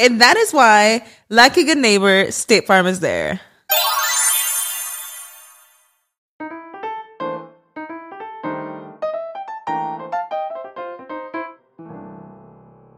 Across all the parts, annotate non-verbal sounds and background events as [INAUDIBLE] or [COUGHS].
And that is why, like a good neighbor, State Farm is there.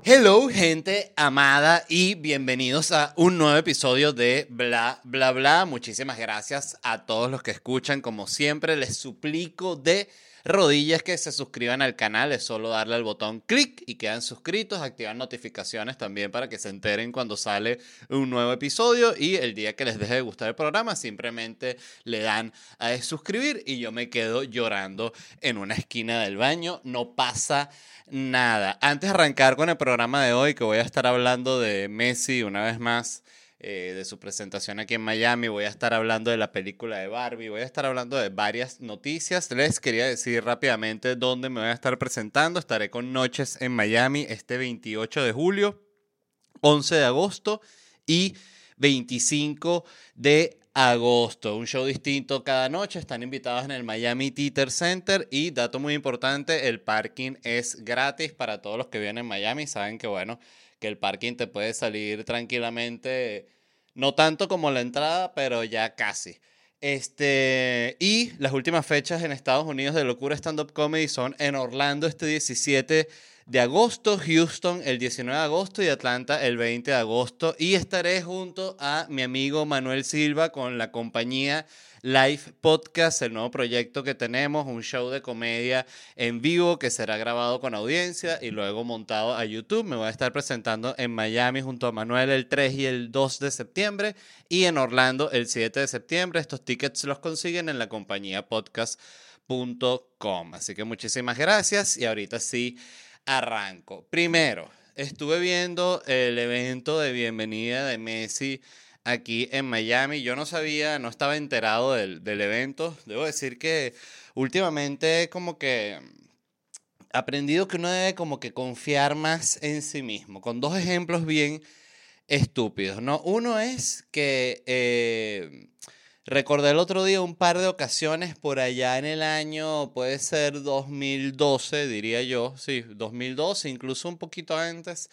Hello, gente amada, y bienvenidos a un nuevo episodio de Bla, Bla, Bla. Muchísimas gracias a todos los que escuchan. Como siempre, les suplico de rodillas que se suscriban al canal. Es solo darle al botón clic y quedan suscritos. Activan notificaciones también para que se enteren cuando sale un nuevo episodio. Y el día que les deje de gustar el programa, simplemente le dan a suscribir y yo me quedo llorando en una esquina del baño. No pasa nada. Antes de arrancar con el programa de hoy, que voy a estar hablando de Messi una vez más, eh, de su presentación aquí en Miami, voy a estar hablando de la película de Barbie, voy a estar hablando de varias noticias. Les quería decir rápidamente dónde me voy a estar presentando. Estaré con Noches en Miami este 28 de julio, 11 de agosto y 25 de agosto. Un show distinto cada noche. Están invitados en el Miami Theater Center. Y dato muy importante, el parking es gratis para todos los que vienen en Miami. Saben que, bueno, que el parking te puede salir tranquilamente, no tanto como la entrada, pero ya casi. Este, y las últimas fechas en Estados Unidos de Locura Stand Up Comedy son en Orlando este 17 de agosto, Houston el 19 de agosto y Atlanta el 20 de agosto. Y estaré junto a mi amigo Manuel Silva con la compañía Live Podcast, el nuevo proyecto que tenemos, un show de comedia en vivo que será grabado con audiencia y luego montado a YouTube. Me voy a estar presentando en Miami junto a Manuel el 3 y el 2 de septiembre y en Orlando el 7 de septiembre. Estos tickets los consiguen en la compañía podcast.com. Así que muchísimas gracias y ahorita sí arranco. Primero, estuve viendo el evento de bienvenida de Messi aquí en Miami. Yo no sabía, no estaba enterado del, del evento. Debo decir que últimamente como que aprendido que uno debe como que confiar más en sí mismo, con dos ejemplos bien estúpidos, ¿no? Uno es que eh, recordé el otro día un par de ocasiones por allá en el año, puede ser 2012, diría yo, sí, 2012, incluso un poquito antes,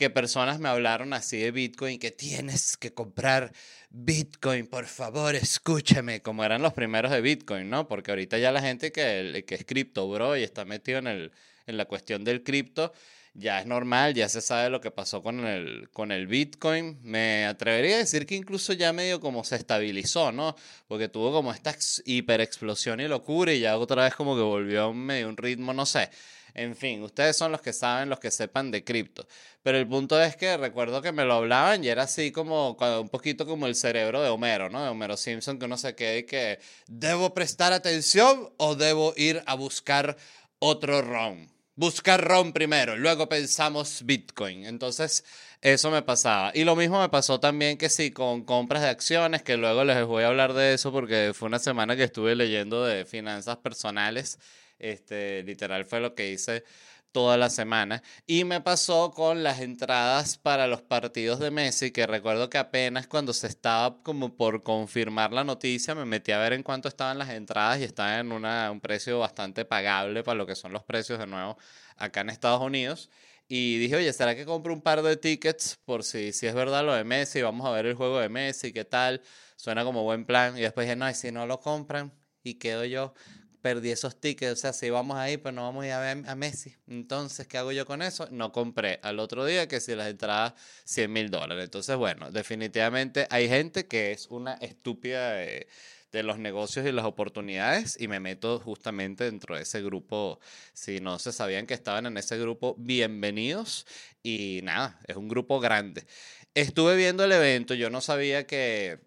que personas me hablaron así de Bitcoin, que tienes que comprar Bitcoin, por favor, escúchame, como eran los primeros de Bitcoin, ¿no? Porque ahorita ya la gente que, que es cripto, bro, y está metido en, el, en la cuestión del cripto, ya es normal, ya se sabe lo que pasó con el, con el Bitcoin. Me atrevería a decir que incluso ya medio como se estabilizó, ¿no? Porque tuvo como esta hiperexplosión y locura y ya otra vez como que volvió a medio un ritmo, no sé. En fin, ustedes son los que saben, los que sepan de cripto. Pero el punto es que recuerdo que me lo hablaban y era así como un poquito como el cerebro de Homero, ¿no? De Homero Simpson, que uno se queda y que debo prestar atención o debo ir a buscar otro ROM. Buscar ROM primero, luego pensamos Bitcoin. Entonces, eso me pasaba. Y lo mismo me pasó también que sí, con compras de acciones, que luego les voy a hablar de eso porque fue una semana que estuve leyendo de finanzas personales este, literal fue lo que hice toda la semana. Y me pasó con las entradas para los partidos de Messi, que recuerdo que apenas cuando se estaba como por confirmar la noticia, me metí a ver en cuánto estaban las entradas y estaban en una, un precio bastante pagable para lo que son los precios de nuevo acá en Estados Unidos. Y dije, oye, ¿será que compro un par de tickets por si, si es verdad lo de Messi? Vamos a ver el juego de Messi, ¿qué tal? Suena como buen plan. Y después dije, no, y si no lo compran y quedo yo, perdí esos tickets. O sea, si vamos ahí, pues no vamos a ir a ver a Messi. Entonces, ¿qué hago yo con eso? No compré al otro día que si las entradas 100 mil dólares. Entonces, bueno, definitivamente hay gente que es una estúpida de, de los negocios y las oportunidades y me meto justamente dentro de ese grupo. Si no se sabían que estaban en ese grupo, bienvenidos. Y nada, es un grupo grande. Estuve viendo el evento, yo no sabía que,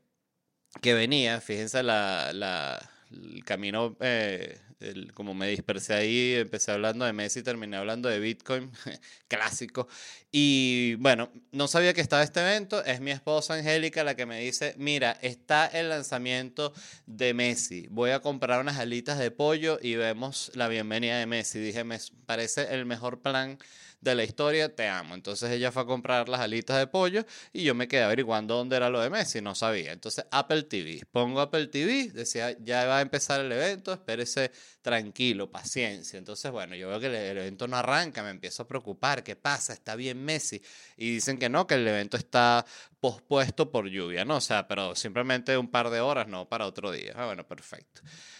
que venía, fíjense la, la el camino, eh, como me dispersé ahí, empecé hablando de Messi, terminé hablando de Bitcoin, [LAUGHS] clásico. Y bueno, no sabía que estaba este evento, es mi esposa Angélica la que me dice, mira, está el lanzamiento de Messi, voy a comprar unas alitas de pollo y vemos la bienvenida de Messi. Dije, me parece el mejor plan de la historia, te amo. Entonces ella fue a comprar las alitas de pollo y yo me quedé averiguando dónde era lo de Messi, no sabía. Entonces Apple TV, pongo Apple TV, decía, ya va a empezar el evento, espérese tranquilo, paciencia. Entonces, bueno, yo veo que el, evento no arranca, me empiezo a preocupar, ¿qué pasa? ¿Está bien Messi? Y dicen que no, que el evento está pospuesto por lluvia, ¿no? O sea, pero simplemente un par de horas, no para otro día. Ah, bueno, perfecto.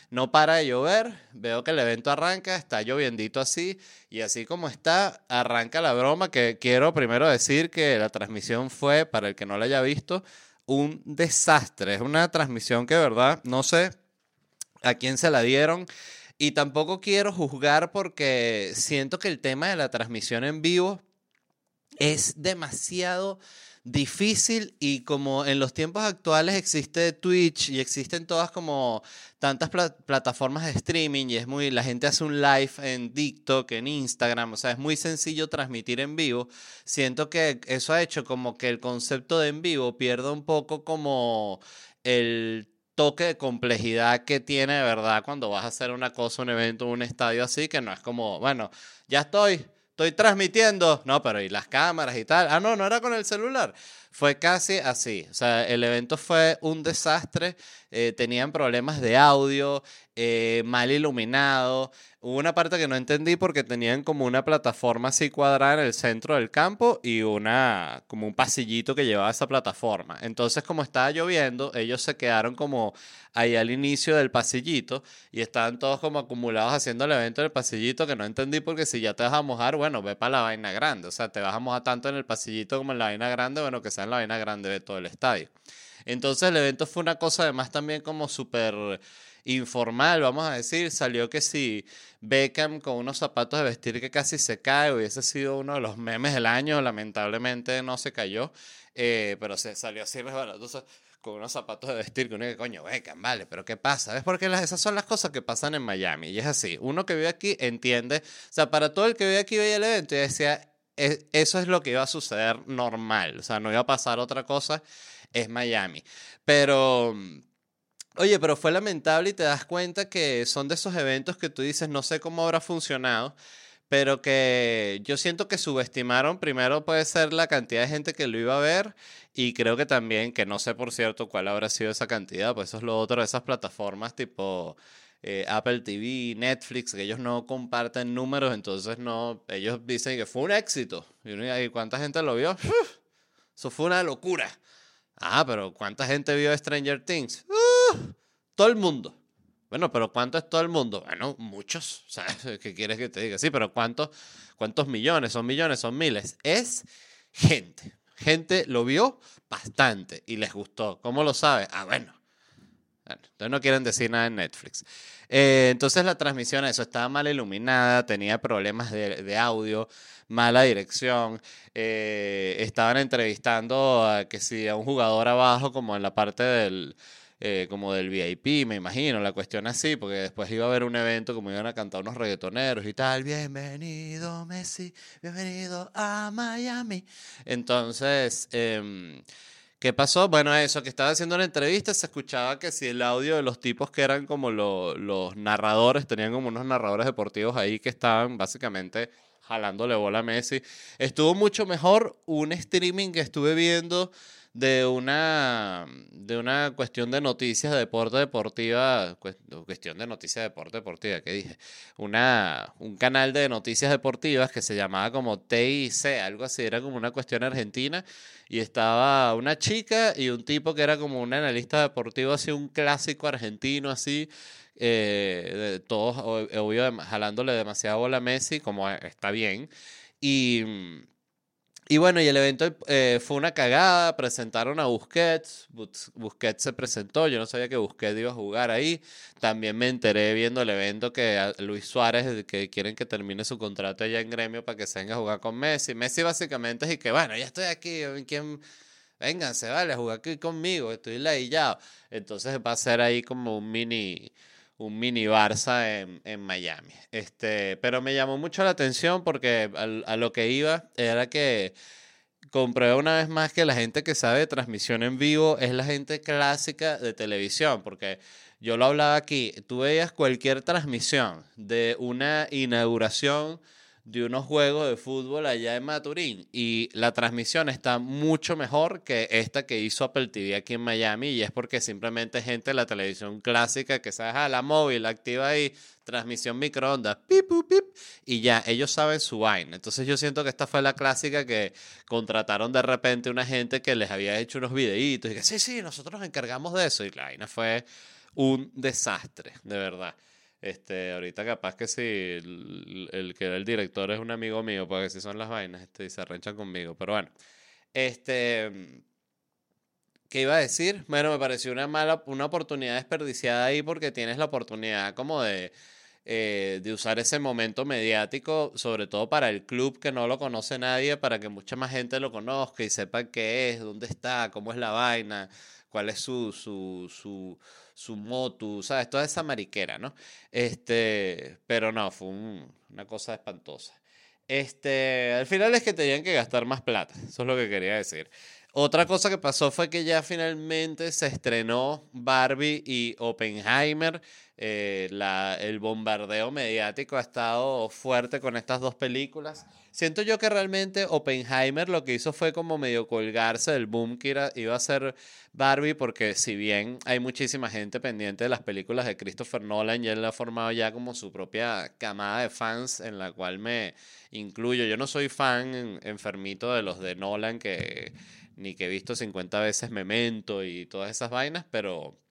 No para de llover, veo que el evento arranca, está lloviendito así, y así como está, arranca la broma, que quiero primero decir que la transmisión fue, para el que no la haya visto, un desastre. Es una transmisión que, de verdad, no sé a quién se la dieron. Y tampoco quiero juzgar porque siento que el tema de la transmisión en vivo es demasiado difícil y como en los tiempos actuales existe Twitch y existen todas como tantas pla- plataformas de streaming y es muy la gente hace un live en TikTok, en Instagram, o sea, es muy sencillo transmitir en vivo. Siento que eso ha hecho como que el concepto de en vivo pierda un poco como el toque de complejidad que tiene de verdad cuando vas a hacer una cosa, un evento, un estadio así, que no es como, bueno, ya estoy, estoy transmitiendo. No, pero y las cámaras y tal. Ah, no, no era con el celular. Fue casi así. O sea, el evento fue un desastre. eh, tenían problemas de audio, eh, mal iluminado. Hubo una parte que no entendí porque tenían como una plataforma así cuadrada en el centro del campo y una como un pasillito que llevaba esa plataforma. Entonces, como estaba lloviendo, ellos se quedaron como ahí al inicio del pasillito y estaban todos como acumulados haciendo el evento del pasillito que no entendí porque si ya te vas a mojar, bueno, ve para la vaina grande. O sea, te vas a mojar tanto en el pasillito como en la vaina grande, bueno, que sea en la vaina grande de todo el estadio. Entonces el evento fue una cosa además también como súper informal, vamos a decir. Salió que si Beckham con unos zapatos de vestir que casi se cae, hubiese sido uno de los memes del año, lamentablemente no se cayó, eh, pero se salió así resbalatoso con unos zapatos de vestir que uno dice, coño, Beckham, vale, pero ¿qué pasa? ¿Ves? Porque las, esas son las cosas que pasan en Miami. Y es así, uno que vive aquí entiende, o sea, para todo el que vive aquí veía el evento y decía, "E- eso es lo que iba a suceder normal, o sea, no iba a pasar otra cosa, es Miami. Pero... Oye, pero fue lamentable y te das cuenta que son de esos eventos que tú dices, no sé cómo habrá funcionado, pero que yo siento que subestimaron, primero puede ser la cantidad de gente que lo iba a ver y creo que también, que no sé por cierto cuál habrá sido esa cantidad, pues eso es lo otro de esas plataformas tipo eh, Apple TV, Netflix, que ellos no comparten números, entonces no, ellos dicen que fue un éxito. Y uno dice, ¿y cuánta gente lo vio? Eso fue una locura. Ah, pero ¿cuánta gente vio Stranger Things? Todo el mundo. Bueno, pero ¿cuánto es todo el mundo? Bueno, muchos. Sea, [LAUGHS] ¿qué quieres que te diga? Sí, pero ¿cuántos, cuántos millones? ¿Son millones? ¿Son miles? Es gente. Gente lo vio bastante y les gustó. ¿Cómo lo sabe? Ah, bueno. Entonces no quieren decir nada en Netflix. Eh, entonces la transmisión, eso, estaba mal iluminada, tenía problemas de, de audio, mala dirección. eh, estaban entrevistando a que si a un jugador abajo, como en la parte del, eh, como del VIP, me imagino, la cuestión así, porque después iba a haber un evento como iban a cantar unos reggaetoneros y tal. Bienvenido Messi, bienvenido a Miami. Entonces, em, ¿Qué pasó? Bueno, eso, que estaba haciendo una entrevista, se escuchaba que si el audio de los tipos que eran como lo- los narradores, tenían como unos narradores deportivos ahí que estaban básicamente jalándole bola a Messi. Estuvo mucho mejor un streaming que estuve viendo de una, de una cuestión de noticias de deporte deportiva, cuestión de noticias de deporte deportiva, ¿qué dije? Una, un canal de noticias deportivas que se llamaba como TIC, algo así, era como una cuestión argentina, y estaba una chica y un tipo que era como un analista deportivo, así un clásico argentino, así, eh, todos, obvio, jalándole demasiado bola a Messi, como está bien, y y bueno, y el evento eh, fue una cagada, presentaron a Busquets, Busquets se presentó, yo no sabía que Busquets iba a jugar ahí, también me enteré viendo el evento que Luis Suárez, que quieren que termine su contrato allá en gremio para que se venga a jugar con Messi, Messi básicamente es que bueno, ya estoy aquí, ¿quién? Vénganse, vale, a jugar aquí conmigo, estoy ladillado, entonces va a ser ahí como un mini un mini Barça en, Miami. Este, pero me llamó mucho la atención porque a, lo que iba era que compré una vez más que la gente que sabe de transmisión en vivo es la gente clásica de televisión, porque yo lo hablaba aquí, tú veías cualquier transmisión de una inauguración de unos juegos de fútbol allá en Maturín y la transmisión está mucho mejor que esta que hizo Apple TV aquí en Miami y es porque simplemente gente de la televisión clásica que sabe, ah, la móvil activa ahí, transmisión microondas, pip, pip, y ya, ellos saben su vaina. Entonces yo siento que esta fue la clásica que contrataron de repente una gente que les había hecho unos videitos y que sí, sí, nosotros nos encargamos de eso y la vaina fue un desastre, de verdad. Este, ahorita capaz que si el, que era el director es un amigo mío, porque si son las vainas, este, y se arrenchan conmigo. Pero bueno, este, ¿qué iba a decir? Bueno, me pareció una mala, una oportunidad desperdiciada ahí porque tienes la oportunidad como de, eh, de usar ese momento mediático, sobre todo para el club que no lo conoce nadie, para que mucha más gente lo conozca y sepa qué es, dónde está, cómo es la vaina, cuál es su, su, su su motu, ¿sabes? Toda esa mariquera, ¿no? Este, pero no, fue una cosa espantosa. Este, al final es que tenían que gastar más plata, eso es lo que quería decir. Otra cosa que pasó fue que ya finalmente se estrenó Barbie y Oppenheimer. Eh, el bombardeo mediático ha estado fuerte con estas dos películas. Siento yo que realmente Oppenheimer lo que hizo fue como medio colgarse del boom que iba a ser Barbie, porque si bien hay muchísima gente pendiente de las películas de Christopher Nolan y él ha formado ya como su propia camada de fans en la cual me incluyo. Yo no soy fan enfermito de los de Nolan que ni que he visto 50 veces Memento y todas esas vainas, pero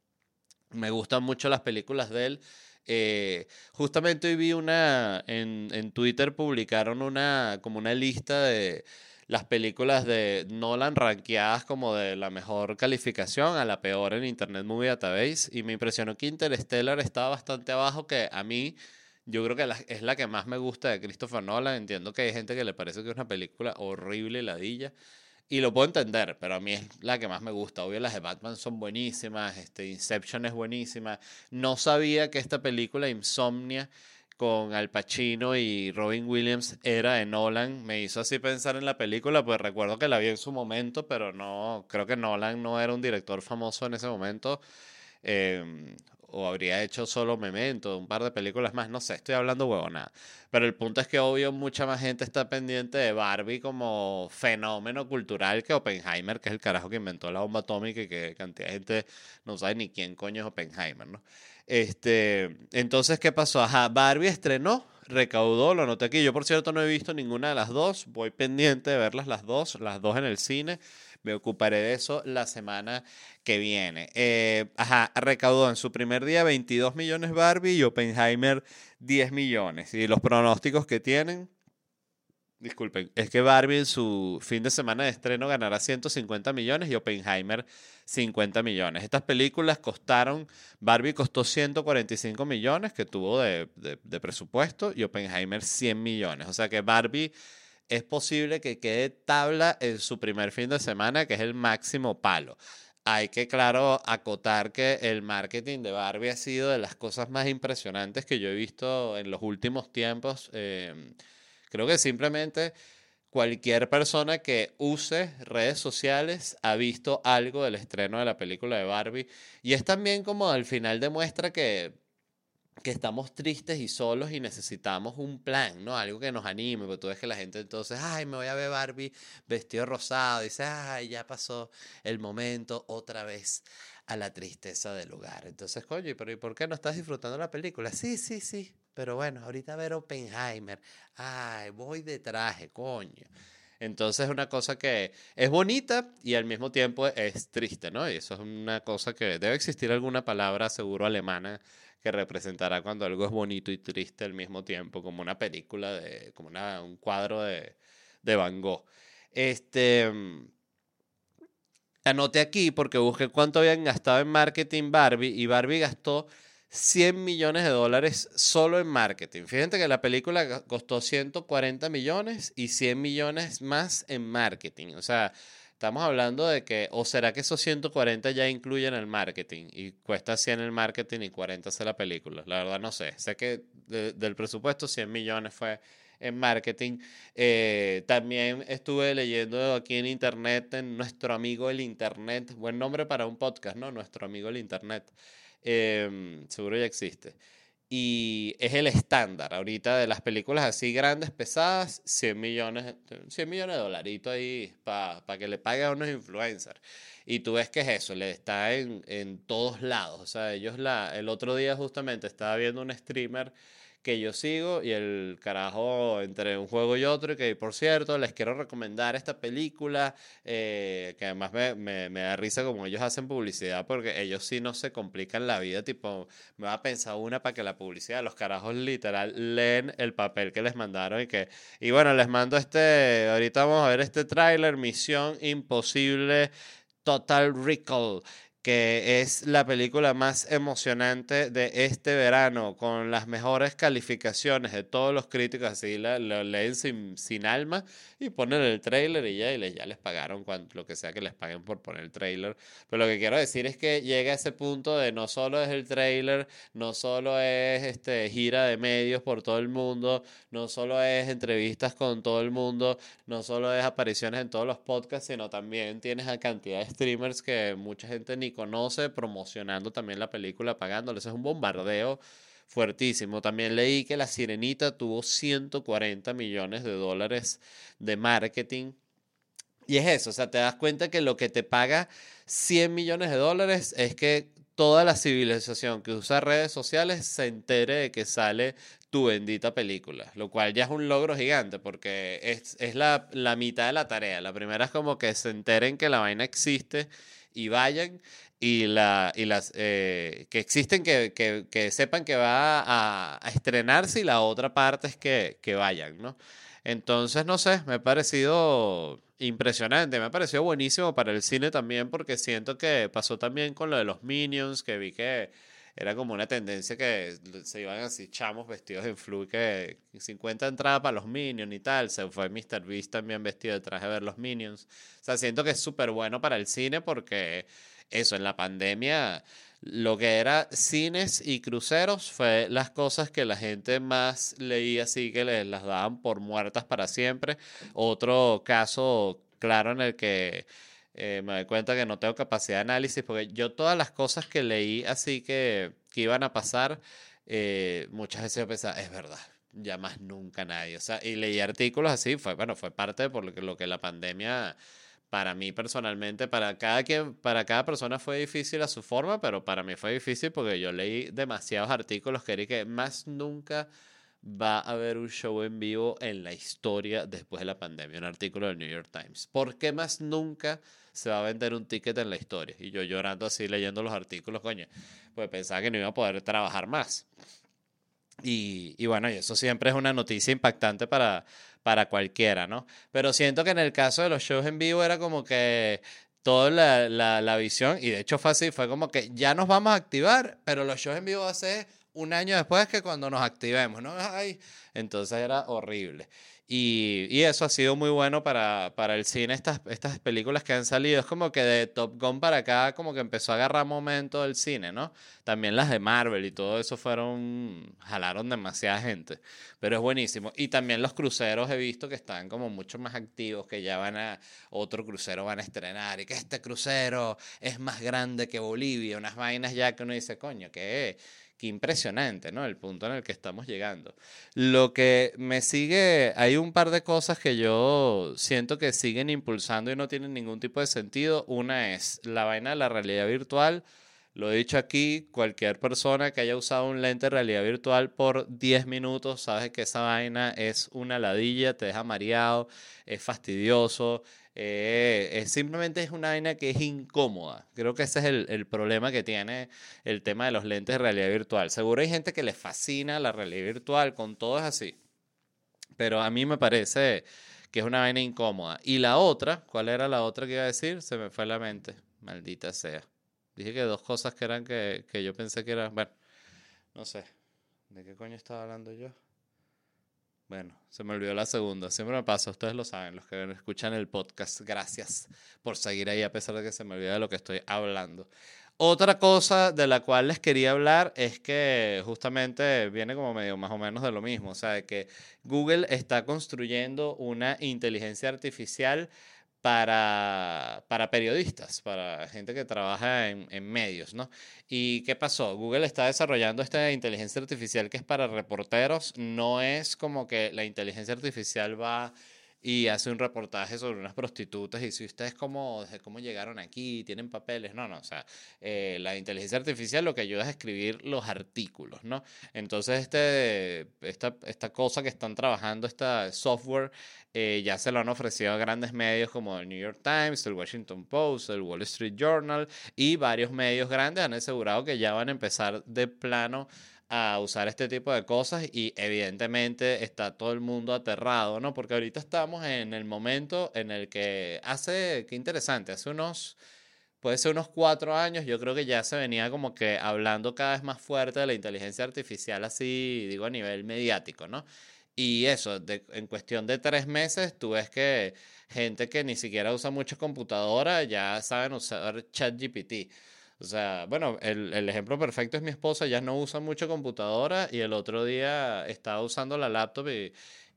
me gustan mucho las películas de él. Eh, justamente hoy vi una, en, en, Twitter publicaron una, como una lista de las películas de Nolan rankeadas como de la mejor calificación a la peor en Internet Movie Database y me impresionó que Interstellar estaba bastante abajo que a mí yo creo que es la que más me gusta de Christopher Nolan. Entiendo que hay gente que le parece que es una película horrible, ladilla. Y lo puedo entender, pero a mí es la que más me gusta. Obvio, las de Batman son buenísimas, este, Inception es buenísima. No sabía que esta película, Insomnia, con Al Pacino y Robin Williams, era de Nolan. Me hizo así pensar en la película, pues recuerdo que la vi en su momento, pero no, creo que Nolan no era un director famoso en ese momento. Eh, o habría hecho solo Memento, un par de películas más, no sé, estoy hablando huevonada. Pero el punto es que obvio mucha más gente está pendiente de Barbie como fenómeno cultural que Oppenheimer, que es el carajo que inventó la bomba atómica y que cantidad de gente no sabe ni quién coño es Oppenheimer, ¿no? Este, entonces, ¿qué pasó? Ajá, Barbie estrenó, recaudó, lo noté aquí. Yo, por cierto, no he visto ninguna de las dos. Voy pendiente de verlas las dos, las dos en el cine. Me ocuparé de eso la semana que viene. Eh, ajá, recaudó en su primer día 22 millones Barbie y Oppenheimer 10 millones. Y los pronósticos que tienen, disculpen, es que Barbie en su fin de semana de estreno ganará 150 millones y Oppenheimer 50 millones. Estas películas costaron, Barbie costó 145 millones que tuvo de, de presupuesto y Oppenheimer 100 millones. O sea que Barbie es posible que quede tabla en su primer fin de semana, que es el máximo palo. Hay que, claro, acotar que el marketing de Barbie ha sido de las cosas más impresionantes que yo he visto en los últimos tiempos. Em, creo que simplemente cualquier persona que use redes sociales ha visto algo del estreno de la película de Barbie. Y es también como al final demuestra que que estamos tristes y solos y necesitamos un plan, ¿no? Algo que nos anime, porque tú ves que la gente entonces, ay, me voy a ver Barbie vestido rosado, y dice, ay, ya pasó el momento otra vez a la tristeza del lugar. Entonces, coño, pero ¿y por qué no estás disfrutando la película? Sí, sí, sí, pero bueno, ahorita a ver Oppenheimer, ay, voy de traje, coño. Entonces es una cosa que es bonita y al mismo tiempo es triste, ¿no? Y eso es una cosa que debe existir alguna palabra seguro alemana que representará cuando algo es bonito y triste al mismo tiempo, como una película, de, como una, un cuadro de, de Van Gogh. Este, mm, anoté aquí porque busqué cuánto habían gastado en marketing Barbie y Barbie gastó 100 millones de dólares solo en marketing. Fíjense que la película costó 140 millones y 100 millones más en marketing. O sea, Estamos hablando de que, o será que esos 140 ya incluyen el marketing y cuesta 100 el marketing y 40 hacer la película. La verdad no sé. Sé que del presupuesto 100 millones fue en marketing. Eh, también estuve leyendo aquí en internet, en nuestro amigo el internet, buen nombre para un podcast, ¿no? Nuestro amigo el internet. Em, seguro ya existe y es el estándar ahorita de las películas así grandes, pesadas, 100 millones, 100 millones de dolaritos ahí para que le pague a unos influencers. Y tú ves que es eso, le está en, en todos lados. O sea, ellos la, el otro día justamente estaba viendo un streamer que yo sigo y el carajo entre un juego y otro y que por cierto les quiero recomendar esta película eh, que además me, me, me, da risa como ellos hacen publicidad porque ellos sí no se complican la vida tipo me va a pensar una para que la publicidad los carajos literal leen el papel que les mandaron y que y bueno les mando este ahorita vamos a ver este tráiler Misión Imposible Total Recall que es la película más emocionante de este verano, con las mejores calificaciones de todos los críticos, así lo, leen sin, sin, alma y ponen el trailer y ya, y les, ya les pagaron cuanto, lo que sea que les paguen por poner el trailer. Pero lo que quiero decir es que llega a ese punto de no solo es el trailer, no solo es este, gira de medios por todo el mundo, no solo es entrevistas con todo el mundo, no solo es apariciones en todos los podcasts, sino también tienes a cantidad de streamers que mucha gente ni conoce, promocionando también la película, pagándoles. Es un bombardeo fuertísimo. También leí que La Sirenita tuvo 140 millones de dólares de marketing. Y es eso, o sea, te das cuenta que lo que te paga 100 millones de dólares es que toda la civilización que usa redes sociales se entere de que sale tu bendita película, lo cual ya es un logro gigante porque es, es la, la mitad de la tarea. La primera es como que se enteren que la vaina existe y vayan y, la, y las eh, que existen, que, que, que, sepan que va a, a, estrenarse y la otra parte es que, que vayan, ¿no? Entonces, no sé, me ha parecido impresionante, me ha parecido buenísimo para el cine también porque siento que pasó también con lo de los Minions, que vi que era como una tendencia que se iban así chamos vestidos en flu, que 50 entradas para los Minions y tal, se fue Mr. Beast también vestido de traje a ver los Minions. O sea, siento que es súper bueno para el cine porque eso, en la pandemia, lo que era cines y cruceros fue las cosas que la gente más leía así que les las daban por muertas para siempre. Otro caso claro en el que eh, me doy cuenta que no tengo capacidad de análisis porque yo todas las cosas que leí así que, que iban a pasar, eh, muchas veces yo pensaba, es verdad, ya más nunca nadie. O sea, y leí artículos así, fue, bueno, fue parte de por lo que, lo que la pandemia para mí personalmente, para cada, quien, para cada persona fue difícil a su forma, pero para mí fue difícil porque yo leí demasiados artículos que que más nunca va a haber un show en vivo en la historia después de la pandemia, un artículo del New York Times. ¿Por qué más nunca se va a vender un ticket en la historia? Y yo llorando así leyendo los artículos, coño, pues pensaba que no iba a poder trabajar más. Y, y bueno, y eso siempre es una noticia impactante para, para cualquiera, ¿no? Pero siento que en el caso de los shows en vivo era como que toda la, la, la visión, y de hecho fue así, fue como que ya nos vamos a activar, pero los shows en vivo va a ser un año después que cuando nos activemos, ¿no? Ay, entonces era horrible. Y, eso ha sido muy bueno para, para el cine, estas, estas películas que han salido. Es como que de Top Gun para acá, como que empezó a agarrar momento del cine, ¿no? También las de Marvel y todo eso fueron, jalaron demasiada gente. Pero es buenísimo. Y también los cruceros he visto que están como mucho más activos, que ya van a, otro crucero van a estrenar y que este crucero es más grande que Bolivia. Unas vainas ya que uno dice, coño, ¿qué es? Qué impresionante, ¿no? El punto en el que estamos llegando. Lo que me sigue, hay un par de cosas que yo siento que siguen impulsando y no tienen ningún tipo de sentido. Una es la vaina de la realidad virtual. Lo he dicho aquí, cualquier persona que haya usado un lente de realidad virtual por 10 minutos sabe que esa vaina es una ladilla, te deja mareado, es fastidioso, eh, simplemente es una vaina que es incómoda. Creo que ese es el, el, problema que tiene el tema de los lentes de realidad virtual. Seguro hay gente que le fascina la realidad virtual, con todo es así. Pero a mí me parece que es una vaina incómoda. Y la otra, ¿cuál era la otra que iba a decir? Se me fue a la mente. Maldita sea. Dije que dos cosas que eran que, que yo pensé que eran. Bueno, no sé. ¿De qué coño estaba hablando yo? Bueno, se me olvidó la segunda. Siempre me pasa, ustedes lo saben, los que escuchan el podcast. Gracias por seguir ahí a pesar de que se me olvida de lo que estoy hablando. Otra cosa de la cual les quería hablar es que justamente viene como medio más o menos de lo mismo, o sea, que Google está construyendo una inteligencia artificial para, para periodistas, para gente que trabaja en, en, medios, ¿no? ¿Y qué pasó? Google está desarrollando esta inteligencia artificial que es para reporteros, no es como que la inteligencia artificial va y hace un reportaje sobre unas prostitutas y si ustedes cómo, cómo llegaron aquí, tienen papeles, no, no, o sea, eh, la inteligencia artificial lo que ayuda es a escribir los artículos, ¿no? Entonces, este, esta, esta cosa que están trabajando, esta software, eh, ya se lo han ofrecido a grandes medios como el New York Times, el Washington Post, el Wall Street Journal y varios medios grandes han asegurado que ya van a empezar de plano a usar este tipo de cosas y evidentemente está todo el mundo aterrado, ¿no? Porque ahorita estamos en el momento en el que hace, qué interesante, hace unos, puede ser unos cuatro años, yo creo que ya se venía como que hablando cada vez más fuerte de la inteligencia artificial, así digo a nivel mediático, ¿no? Y eso, en cuestión de tres meses, tú ves que gente que ni siquiera usa mucha computadora ya saben usar ChatGPT. O sea, bueno, el, el, ejemplo perfecto es mi esposa, ya no usa mucho computadora y el otro día estaba usando la laptop y,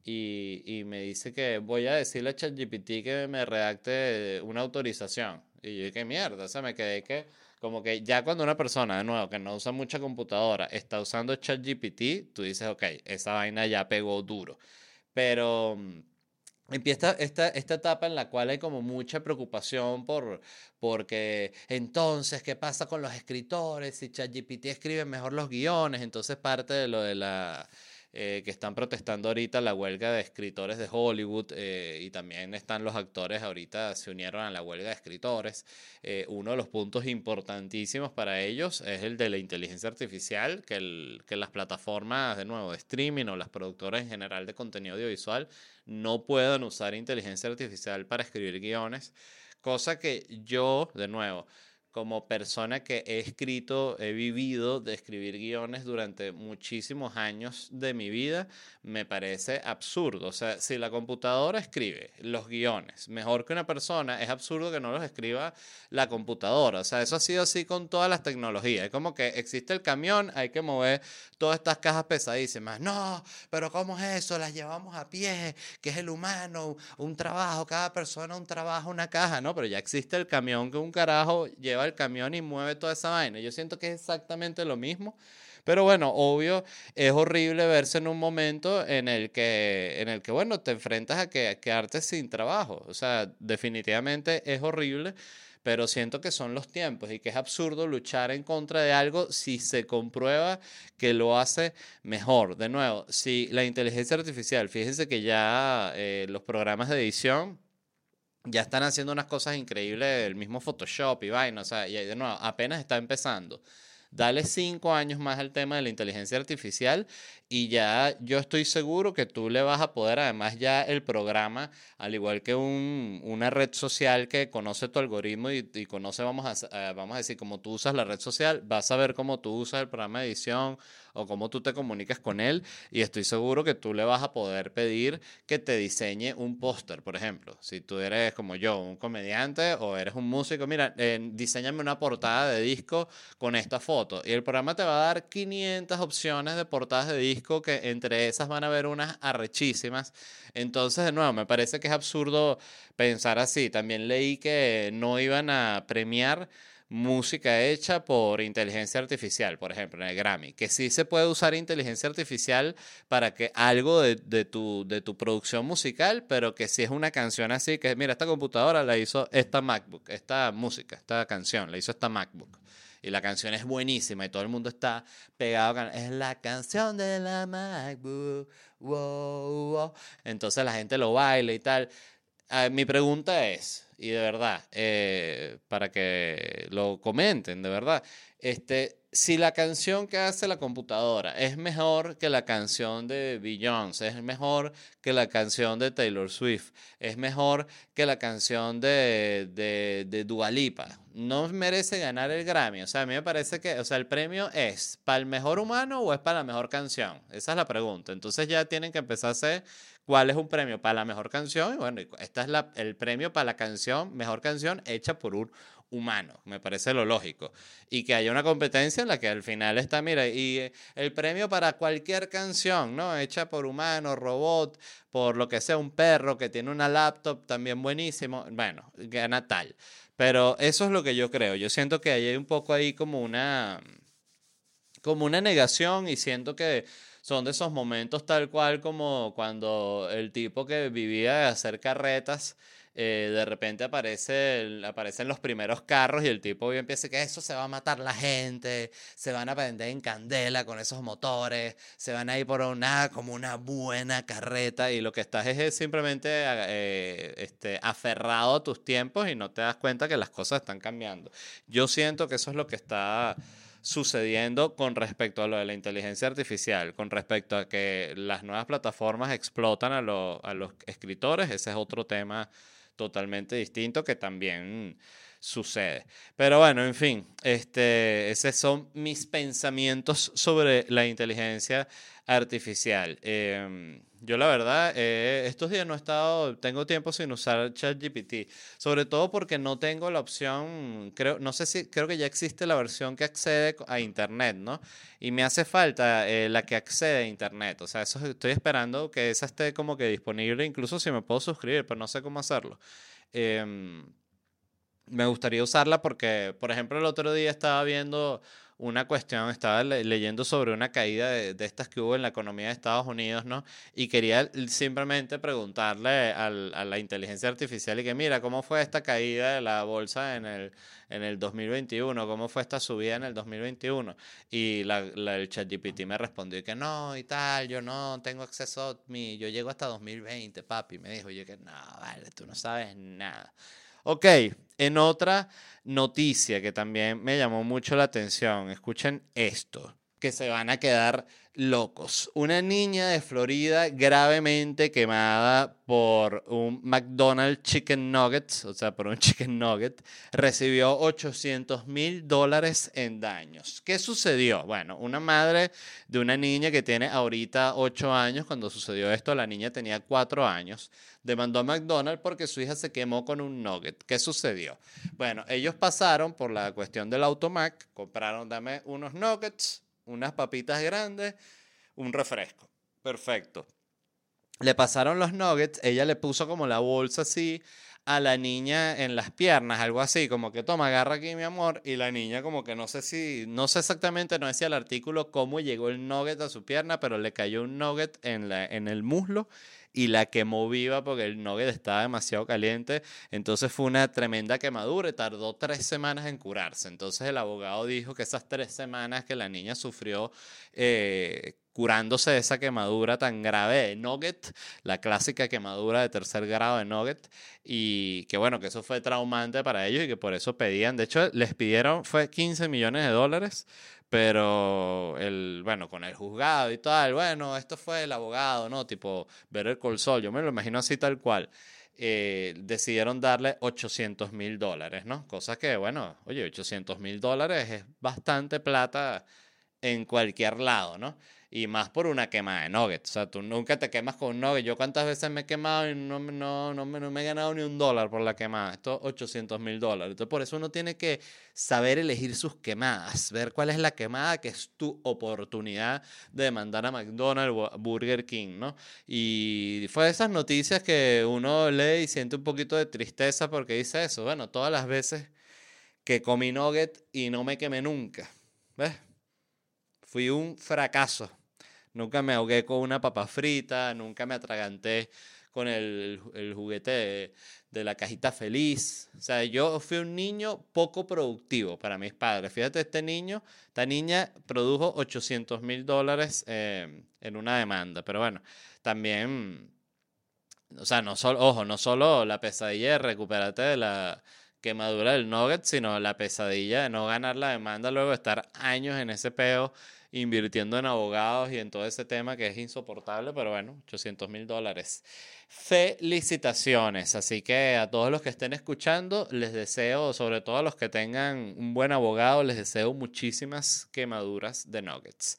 y, me dice que voy a decirle a ChatGPT que me redacte una autorización. Y yo, qué mierda, o sea, me quedé que, como que ya cuando una persona, de nuevo, que no usa mucha computadora, está usando ChatGPT, tú dices, ok, esa vaina ya pegó duro. Pero empieza esta, esta etapa en la cual hay como mucha preocupación por, porque entonces, ¿qué pasa con los escritores? Si ChatGPT escribe mejor los guiones, entonces parte de lo de la... Eh, que están protestando ahorita la huelga de escritores de Hollywood eh, y también están los actores ahorita se unieron a la huelga de escritores. Eh, uno de los puntos importantísimos para ellos es el de la inteligencia artificial, que, el, que las plataformas de nuevo de streaming o las productoras en general de contenido audiovisual no puedan usar inteligencia artificial para escribir guiones, cosa que yo, de nuevo, como persona que he escrito, he vivido de escribir guiones durante muchísimos años de mi vida, me parece absurdo. O sea, si la computadora escribe los guiones mejor que una persona, es absurdo que no los escriba la computadora. O sea, eso ha sido así con todas las tecnologías. Es como que existe el camión, hay que mover todas estas cajas pesadísimas. No, pero ¿cómo es eso? Las llevamos a pie, que es el humano, un trabajo, cada persona un trabajo, una caja. No, pero ya existe el camión que un carajo lleva el camión y mueve toda esa vaina. Yo siento que es exactamente lo mismo. Pero bueno, obvio, es horrible verse en un momento en el que, en el que bueno, te enfrentas a, que, quedarte sin trabajo. O sea, definitivamente es horrible, pero siento que son los tiempos y que es absurdo luchar en contra de algo si se comprueba que lo hace mejor. De nuevo, si la inteligencia artificial, fíjense que ya eh, los programas de edición ya están haciendo unas cosas increíbles, el mismo Photoshop y vaina, o sea, y de nuevo, apenas está empezando. Dale cinco años más al tema de la inteligencia artificial y ya yo estoy seguro que tú le vas a poder, además ya el programa, al igual que un, una red social que conoce tu algoritmo y, y conoce, vamos a, vamos a decir, cómo tú usas la red social, vas a ver cómo tú usas el programa de edición o cómo tú te comunicas con él y estoy seguro que tú le vas a poder pedir que te diseñe un póster, por ejemplo. Si tú eres como yo, un comediante o eres un músico, mira, eh, diseñame una portada de disco con esta foto y el programa te va a dar 500 opciones de portadas de disco que entre esas van a haber unas arrechísimas. Entonces, de nuevo, me parece que es absurdo pensar así. También leí que no iban a premiar música hecha por inteligencia artificial, por ejemplo, en el Grammy, que sí se puede usar inteligencia artificial para que algo de, de, tu, de tu producción musical, pero que si es una canción así, que mira, esta computadora la hizo esta MacBook, esta música, esta canción, la hizo esta MacBook. Y la canción es buenísima y todo el mundo está pegado. Es la canción de la MacBook. Entonces la gente lo baila y tal. Mi pregunta es, y de verdad, eh, para que lo comenten, de verdad, este, si la canción que hace la computadora es mejor que la canción de Beyoncé, es mejor que la canción de Taylor Swift, es mejor que la canción de, de, de Dua Lipa, no merece ganar el Grammy. O sea, a mí me parece que, o sea, el premio es para el mejor humano o es para la mejor canción. Esa es la pregunta. Entonces ya tienen que empezar a hacer cuál es un premio para la mejor canción. Y bueno, este es la, el premio para la canción, mejor canción hecha por un humano. Me parece lo lógico. Y que haya una competencia en la que al final está, mira, y eh, el premio para cualquier canción, ¿no? Hecha por humano, robot, por lo que sea, un perro que tiene una laptop también buenísimo. Bueno, gana tal. Pero eso es lo que yo creo. Yo siento que hay un poco ahí como una como una negación y siento que son de esos momentos tal cual como cuando el tipo que vivía de hacer carretas, eh, de repente aparece, aparecen los primeros carros y el tipo empieza que eso se va a matar la gente, se van a prender en candela con esos motores, se van a ir por una, como una buena carreta y lo que estás es, simplemente eh, este, aferrado a tus tiempos y no te das cuenta que las cosas están cambiando. Yo siento que eso es lo que está sucediendo con respecto a lo de la inteligencia artificial, con respecto a que las nuevas plataformas explotan a, los escritores, ese es otro tema totalmente distinto que también sucede. Pero bueno, en fin, este, esos son mis pensamientos sobre la inteligencia artificial. Em, yo la verdad, eh, estos días no he estado, tengo tiempo sin usar ChatGPT, sobre todo porque no tengo la opción, creo, no sé si, creo que ya existe la versión que accede a Internet, ¿no? Y me hace falta eh, la que accede a Internet, o sea, eso estoy esperando que esa esté como que disponible, incluso si me puedo suscribir, pero no sé cómo hacerlo. Em, me gustaría usarla porque, por ejemplo, el otro día estaba viendo una cuestión, estaba leyendo sobre una caída de, estas que hubo en la economía de Estados Unidos, ¿no? Y quería simplemente preguntarle a la inteligencia artificial y que, mira, ¿cómo fue esta caída de la bolsa en el, en el 2021? ¿Cómo fue esta subida en el 2021? Y la, el ChatGPT me respondió que no y tal, yo no tengo acceso a mi, yo llego hasta 2020, papi. Me dijo, yo que no, vale, tú no sabes nada. Ok, en otra noticia que también me llamó mucho la atención, escuchen esto, que se van a quedar locos. Una niña de Florida gravemente quemada por un McDonald's Chicken Nuggets, o sea, por un [LAUGHS] Chicken Nugget, recibió 800 mil dólares en daños. ¿Qué sucedió? Bueno, una madre de una niña que tiene ahorita 8 años, cuando sucedió esto, la niña tenía 4 años, demandó a McDonald's porque su hija se quemó con un nugget. ¿Qué sucedió? Bueno, ellos pasaron por la cuestión del automac, compraron, dame unos nuggets, unas papitas grandes, un refresco. Perfecto. Le pasaron los nuggets, ella le puso como la bolsa así a la niña en las piernas, algo así, como que toma, agarra aquí mi amor, y la niña como que no sé si, no sé exactamente, no decía el artículo cómo llegó el nugget a su pierna, pero le cayó un nugget en, la, en el muslo y la quemó viva porque el nugget estaba demasiado caliente. Entonces fue una tremenda quemadura y tardó tres semanas en curarse. Entonces el abogado dijo que esas tres semanas que la niña sufrió eh, curándose de esa quemadura tan grave de nugget, la clásica quemadura de tercer grado de nugget, y que bueno, que eso fue traumante para ellos y que por eso pedían, de hecho les pidieron, fue 15 millones de dólares pero el, bueno, con el juzgado y tal, bueno, esto fue el abogado, ¿no? Tipo, ver el colsol, yo me lo imagino así tal cual. Eh, decidieron darle 800 mil dólares, ¿no? Cosa que, bueno, oye, 800 mil dólares es bastante plata en cualquier lado, ¿no? Y más por una quema de nuggets. O sea, tú nunca te quemas con un. Yo cuántas veces me he quemado y no, no, no, no me he ganado ni un dólar por la quemada. Esto 800 mil dólares. Entonces, por eso uno tiene que saber elegir sus quemadas, ver cuál es la quemada que es tu oportunidad de mandar a McDonald's o Burger King, ¿no? Y fue de esas noticias que uno lee y siente un poquito de tristeza porque dice eso. Bueno, todas las veces que comí nugget y no me quemé nunca. ¿Ves? Fui un fracaso. Nunca me ahogué con una papa frita, nunca me atraganté con el, el juguete de, la cajita feliz. O sea, yo fui un niño poco productivo para mis padres. Fíjate, este niño, esta niña produjo 800 mil dólares eh, en una demanda. Pero bueno, también, o sea, no solo, ojo, no solo la pesadilla de recuperarte de la quemadura del nugget, sino la pesadilla de no ganar la demanda, luego de estar años en ese peo invirtiendo en abogados y en todo ese tema que es insoportable, pero bueno, 800 mil dólares. Felicitaciones, así que a todos los que estén escuchando, les deseo, sobre todo a los que tengan un buen abogado, les deseo muchísimas quemaduras de nuggets.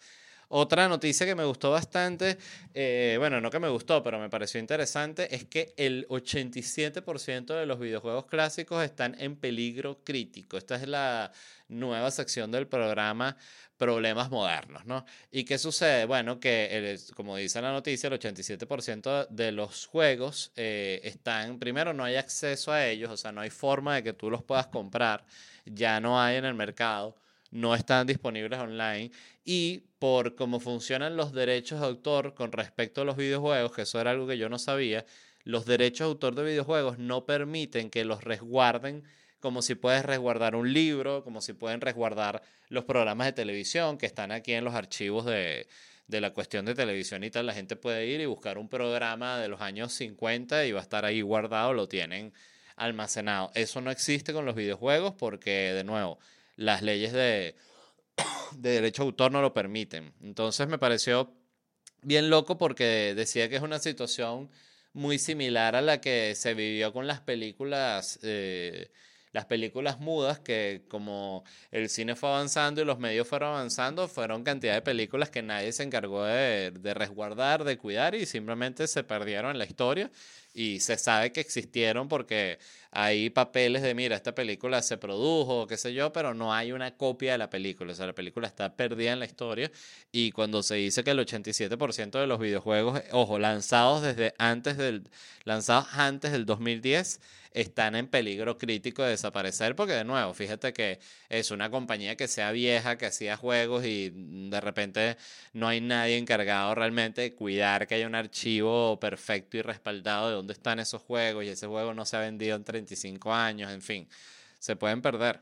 Otra noticia que me gustó bastante, eh, bueno, no que me gustó, pero me pareció interesante, es que el 87% de los videojuegos clásicos están en peligro crítico. Esta es la nueva sección del programa Problemas Modernos, ¿no? ¿Y qué sucede? Bueno, que como dice la noticia, el 87% de los juegos eh, están, primero, no hay acceso a ellos, o sea, no hay forma de que tú los puedas comprar, ya no hay en el mercado no están disponibles online y por cómo funcionan los derechos de autor con respecto a los videojuegos, que eso era algo que yo no sabía, los derechos de autor de videojuegos no permiten que los resguarden como si puedes resguardar un libro, como si pueden resguardar los programas de televisión que están aquí en los archivos de, de la cuestión de televisión y tal. La gente puede ir y buscar un programa de los años 50 y va a estar ahí guardado, lo tienen almacenado. Eso no existe con los videojuegos porque, de nuevo, las leyes de, [COUGHS] de derecho a autor no lo permiten. Entonces me pareció bien loco porque decía que es una situación muy similar a la que se vivió con las películas, eh, las películas mudas, que como el cine fue avanzando y los medios fueron avanzando, fueron cantidad de películas que nadie se encargó de, de resguardar, de cuidar y simplemente se perdieron en la historia y se sabe que existieron porque hay papeles de, mira, esta película se produjo, qué sé yo, pero no hay una copia de la película, o sea, la película está perdida en la historia y cuando se dice que el 87% de los videojuegos, ojo, lanzados desde antes del, lanzados antes del 2010, están en peligro crítico de desaparecer porque de nuevo, fíjate que es una compañía que sea vieja, que hacía juegos y de repente no hay nadie encargado realmente de cuidar que haya un archivo perfecto y respaldado de dónde están esos juegos y ese juego no se ha vendido en 35 años, en fin, se pueden perder.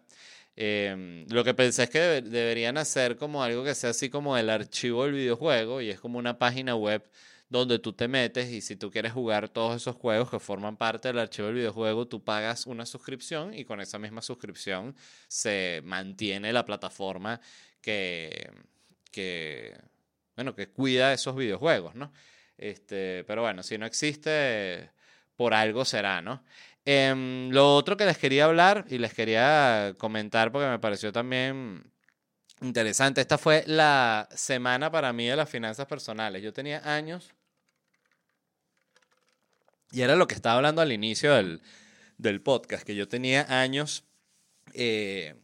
Em, lo que pensé es que deberían hacer como algo que sea así como el archivo del videojuego y es como una página web donde tú te metes y si tú quieres jugar todos esos juegos que forman parte del archivo del videojuego, tú pagas una suscripción y con esa misma suscripción se mantiene la plataforma que, que bueno, que cuida esos videojuegos, ¿no? Este, pero bueno, si no existe, por algo será, ¿no? Em, lo otro que les quería hablar y les quería comentar porque me pareció también interesante, esta fue la semana para mí de las finanzas personales. Yo tenía años y era lo que estaba hablando al inicio del, podcast, que yo tenía años, eh,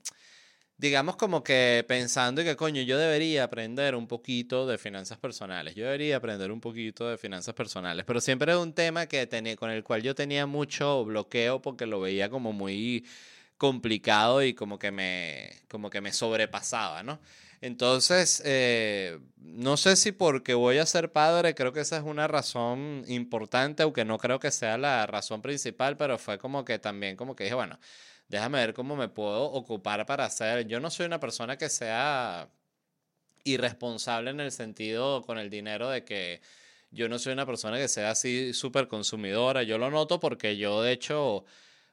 digamos como que pensando que coño, yo debería aprender un poquito de finanzas personales, yo debería aprender un poquito de finanzas personales, pero siempre era un tema que tenía, con el cual yo tenía mucho bloqueo porque lo veía como muy complicado y como que me, como que me sobrepasaba, ¿no? Entonces, eh, no sé si porque voy a ser padre, creo que esa es una razón importante, aunque no creo que sea la razón principal, pero fue como que también como que dije, bueno, déjame ver cómo me puedo ocupar para hacer. Yo no soy una persona que sea irresponsable en el sentido con el dinero de que yo no soy una persona que sea así súper consumidora. Yo lo noto porque yo de hecho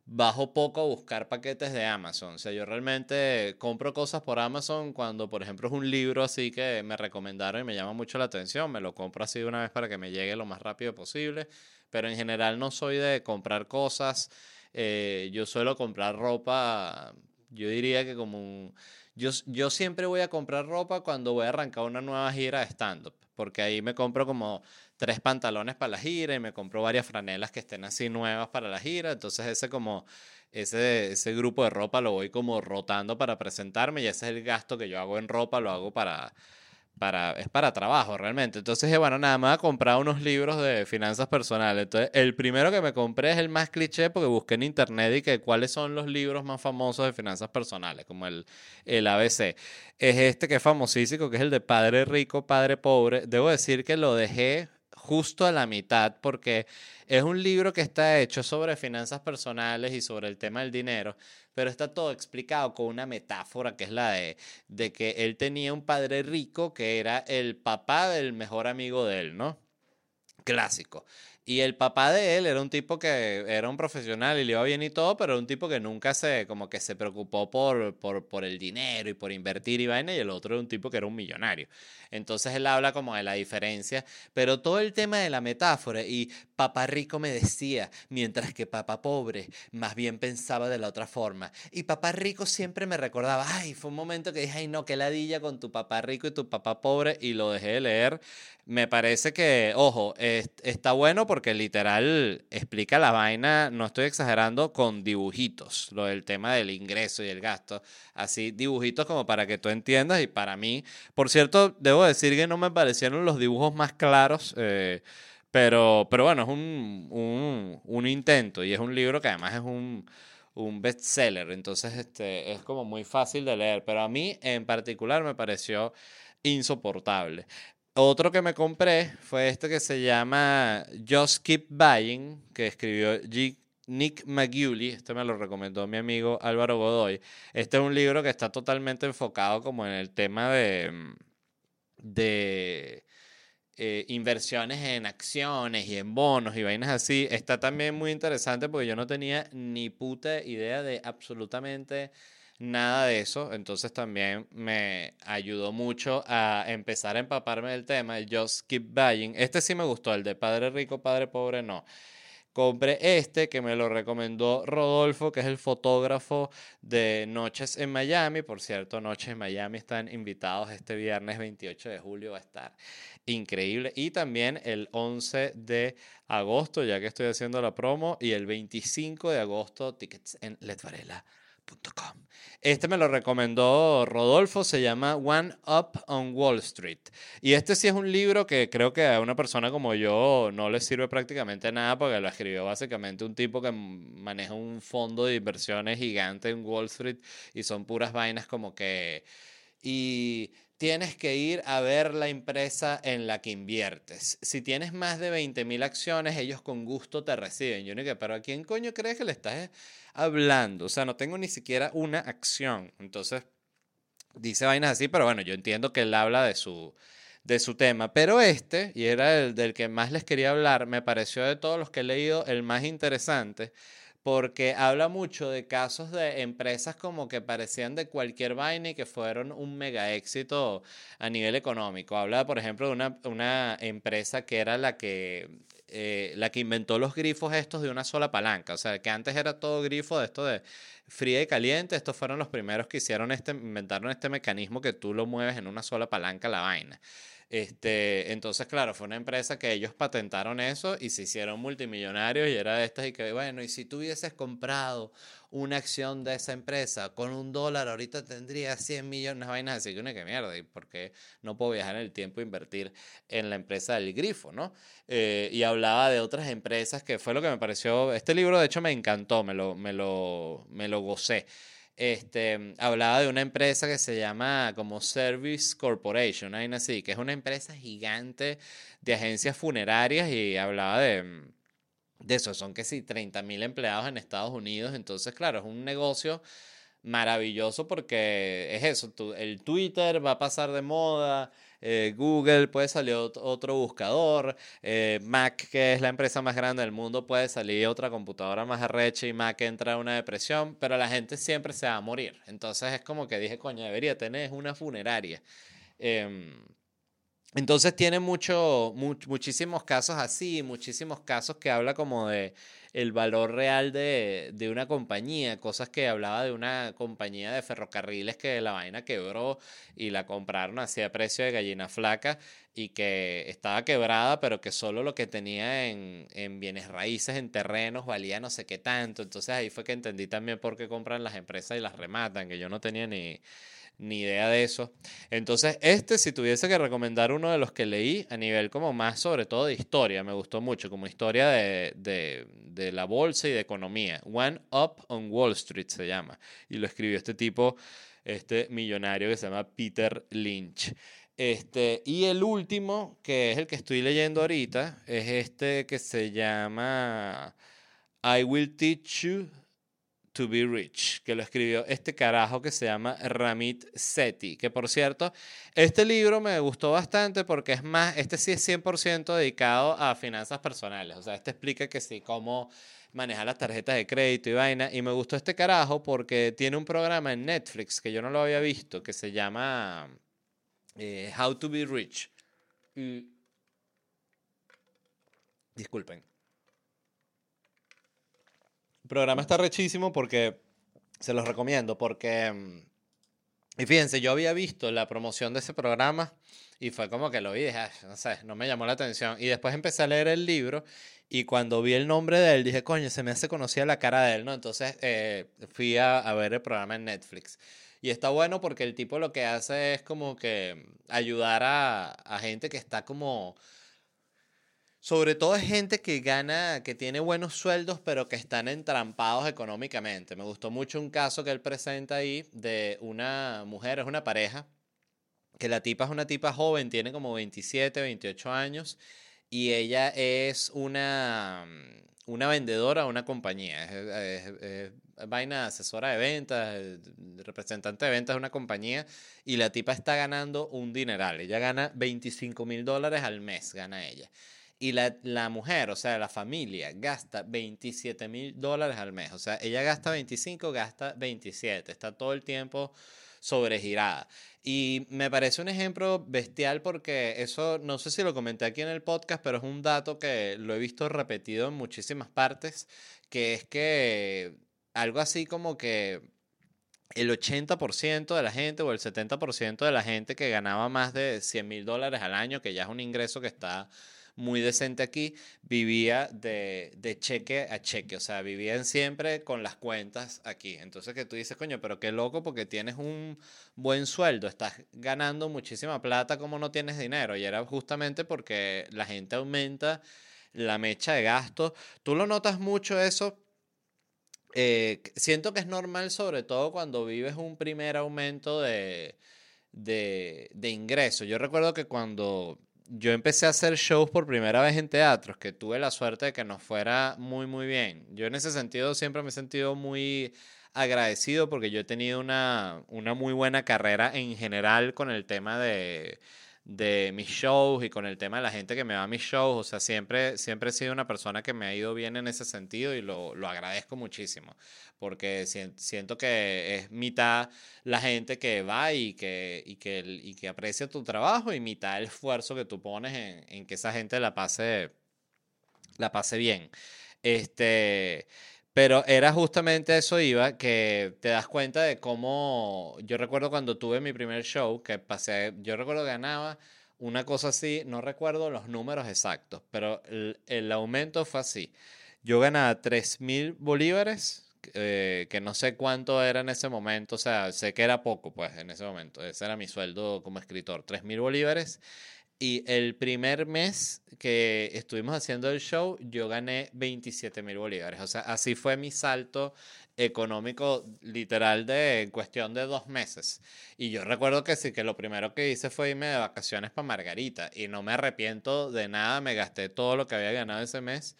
bajo poco a buscar paquetes de Amazon. O sea, yo realmente compro cosas por Amazon cuando, por ejemplo, es un libro así que me recomendaron y me llama mucho la atención. Me lo compro así de una vez para que me llegue lo más rápido posible. Pero en general no soy de comprar cosas. Eh, yo suelo comprar ropa, yo diría que como un... Yo, yo siempre voy a comprar ropa cuando voy a arrancar una nueva gira de stand-up, porque ahí me compro como tres pantalones para la gira y me compro varias franelas que estén así nuevas para la gira. Entonces ese como ese, ese grupo de ropa lo voy como rotando para presentarme y ese es el gasto que yo hago en ropa, lo hago para, para, es para trabajo realmente. Entonces bueno, nada más comprar unos libros de finanzas personales. Entonces, el primero que me compré es el más cliché porque busqué en internet y que cuáles son los libros más famosos de finanzas personales, como el, el ABC. Es este que es famosísimo, que es el de Padre Rico, Padre Pobre. Debo decir que lo dejé justo a la mitad porque es un libro que está hecho sobre finanzas personales y sobre el tema del dinero, pero está todo explicado con una metáfora que es la de, de que él tenía un padre rico que era el papá del mejor amigo de él, ¿no? Clásico. Y el papá de él era un tipo que era un profesional y le iba bien y todo, pero era un tipo que nunca se, como que se preocupó por, por, por el dinero y por invertir y vaina, y el otro era un tipo que era un millonario. Entonces él habla como de la diferencia, pero todo el tema de la metáfora y papá rico me decía, mientras que papá pobre más bien pensaba de la otra forma. Y papá rico siempre me recordaba, ay, fue un momento que dije, ay no, qué ladilla con tu papá rico y tu papá pobre, y lo dejé de leer. Me parece que, ojo, está bueno porque literal explica la vaina, no estoy exagerando, con dibujitos, lo del tema del ingreso y el gasto, así dibujitos como para que tú entiendas y para mí, por cierto, debo decir que no me parecieron los dibujos más claros. Eh, pero, pero bueno, es un, un, un, intento y es un libro que además es un, un bestseller, entonces este, es como muy fácil de leer, pero a mí en particular me pareció insoportable. Otro que me compré fue este que se llama Just Keep Buying, que escribió Nick McGulley, este me lo recomendó mi amigo Álvaro Godoy. Este es un libro que está totalmente enfocado como en el tema de, de eh, inversiones en acciones y en bonos y vainas así. Está también muy interesante porque yo no tenía ni puta idea de absolutamente nada de eso, entonces también me ayudó mucho a empezar a empaparme del tema, el Just Keep Buying. Este sí me gustó, el de Padre Rico, Padre Pobre, no. Compré este que me lo recomendó Rodolfo, que es el fotógrafo de Noches en Miami. Por cierto, Noches en Miami están invitados este viernes 28 de julio, va a estar increíble. Y también el 11 de agosto, ya que estoy haciendo la promo, y el 25 de agosto, tickets en Let Varela. Este me lo recomendó Rodolfo, se llama One Up on Wall Street. Y este sí es un libro que creo que a una persona como yo no le sirve prácticamente nada porque lo escribió básicamente un tipo que maneja un fondo de inversiones gigante en Wall Street y son puras vainas como que... Y tienes que ir a ver la empresa en la que inviertes. Si tienes más de 20 mil acciones, ellos con gusto te reciben. Yo no que, pero ¿a quién coño crees que le estás hablando? O sea, no tengo ni siquiera una acción. Entonces, dice vainas así, pero bueno, yo entiendo que él habla de su, de su tema. Pero este, y era el del que más les quería hablar, me pareció de todos los que he leído el más interesante porque habla mucho de casos de empresas como que parecían de cualquier vaina y que fueron un mega éxito a nivel económico. Habla, por ejemplo, de una, una empresa que era la que, eh, la que inventó los grifos estos de una sola palanca. O sea, que antes era todo grifo de esto de fría y caliente. Estos fueron los primeros que hicieron este, inventaron este mecanismo que tú lo mueves en una sola palanca la vaina. Este, entonces, claro, fue una empresa que ellos patentaron eso y se hicieron multimillonarios y era de estas y que, bueno, y si tú hubieses comprado una acción de esa empresa con un dólar, ahorita tendría 100 millones de vainas así que una que mierda, ¿y por qué no puedo viajar en el tiempo e invertir en la empresa del grifo, no? Eh, y hablaba de otras empresas que fue lo que me pareció, este libro de hecho me encantó, me lo, me lo, me lo gocé este, hablaba de una empresa que se llama como Service Corporation, así, que es una empresa gigante de agencias funerarias y hablaba de, de eso, son que sí, 30 mil empleados en Estados Unidos, entonces claro, es un negocio maravilloso porque es eso, el Twitter va a pasar de moda, eh, Google, puede salir otro buscador, eh, Mac, que es la empresa más grande del mundo, puede salir otra computadora más arrecha y Mac entra en una depresión, pero la gente siempre se va a morir. Entonces es como que dije, coño, debería tener una funeraria. Em, entonces tiene mucho, muchísimos casos así, muchísimos casos que habla como de el valor real de, de, una compañía, cosas que hablaba de una compañía de ferrocarriles que la vaina quebró y la compraron así a precio de gallina flaca y que estaba quebrada, pero que solo lo que tenía en, en bienes raíces, en terrenos, valía no sé qué tanto. Entonces ahí fue que entendí también por qué compran las empresas y las rematan, que yo no tenía ni ni idea de eso. Entonces, este, si tuviese que recomendar uno de los que leí a nivel como más sobre todo de historia, me gustó mucho, como historia de, de, la bolsa y de economía. One Up on Wall Street se llama. Y lo escribió este tipo, este millonario que se llama Peter Lynch. Este, y el último, que es el que estoy leyendo ahorita, es este que se llama I Will Teach You to Be Rich, que lo escribió este carajo que se llama Ramit Sethi, que por cierto, este libro me gustó bastante porque es más, este sí es 100% dedicado a finanzas personales, o sea, este explica que sí, cómo manejar las tarjetas de crédito y vaina, y me gustó este carajo porque tiene un programa en Netflix que yo no lo había visto, que se llama eh, How to Be Rich. Disculpen. Programa está rechísimo porque se los recomiendo, porque... mm, Y fíjense, yo había visto la promoción de ese programa y fue como que lo vi, dije, "Ay, no sé, no me llamó la atención. Y después empecé a leer el libro y cuando vi el nombre de él dije, coño, se me hace conocida la cara de él, ¿no? Entonces eh, fui a, ver el programa en Netflix. Y está bueno porque el tipo lo que hace es como que ayudar a gente que está como sobre todo es gente que gana, que tiene buenos sueldos, pero que están entrampados económicamente. Me gustó mucho un caso que él presenta ahí de una mujer, es una pareja, que la tipa es una tipa joven, tiene como 27, 28 años, y ella es una, una vendedora de una compañía. Es, es- es- asesora de ventas, eh, representante de ventas de una compañía, y la tipa está ganando un dineral. Ella gana 25 mil dólares al mes, gana ella. Y la, la mujer, o sea, la familia, gasta 27 mil dólares al mes. O sea, ella gasta 25, gasta 27. Está todo el tiempo sobregirada. Y me parece un ejemplo bestial porque eso, no sé si lo comenté aquí en el podcast, pero es un dato que lo he visto repetido en muchísimas partes, que es que algo así como que el 80% de la gente o el 70% de la gente que ganaba más de 100 mil dólares al año, que ya es un ingreso que está muy decente aquí, vivía de, de cheque a cheque, o sea, vivían siempre con las cuentas aquí. Entonces que tú dices, coño, pero qué loco porque tienes un buen sueldo, estás ganando muchísima plata como no tienes dinero. Y era justamente porque la gente aumenta la mecha de gasto. Tú lo notas mucho eso eh, siento que es normal, sobre todo cuando vives un primer aumento de, de, de ingresos. Yo recuerdo que cuando yo empecé a hacer shows por primera vez en teatros, que tuve la suerte de que nos fuera muy, muy bien. Yo en ese sentido siempre me he sentido muy agradecido porque yo he tenido una, una muy buena carrera en general con el tema de, de mis shows y con el tema de la gente que me va a mis shows. O sea, siempre, siempre he sido una persona que me ha ido bien en ese sentido y lo, lo agradezco muchísimo. Porque sien- siento que es mitad la gente que va y que, y que, y que aprecia tu trabajo y mitad el esfuerzo que tú pones en, en que esa gente la pase, la pase bien. Este, pero era justamente eso iba, que te das cuenta de cómo, yo recuerdo cuando tuve mi primer show, que pasé, yo recuerdo que ganaba una cosa así, no recuerdo los números exactos, pero el, el aumento fue así. Yo ganaba 3 mil bolívares, eh, que no sé cuánto era en ese momento, o sea, sé que era poco, pues, en ese momento. Ese era mi sueldo como escritor, 3 mil bolívares. Y el primer mes que estuvimos haciendo el show, yo gané 27 mil bolívares. O sea, así fue mi salto económico literal de en cuestión de dos meses. Y yo recuerdo que sí, que lo primero que hice fue irme de vacaciones para Margarita. Y no me arrepiento de nada, me gasté todo lo que había ganado ese mes.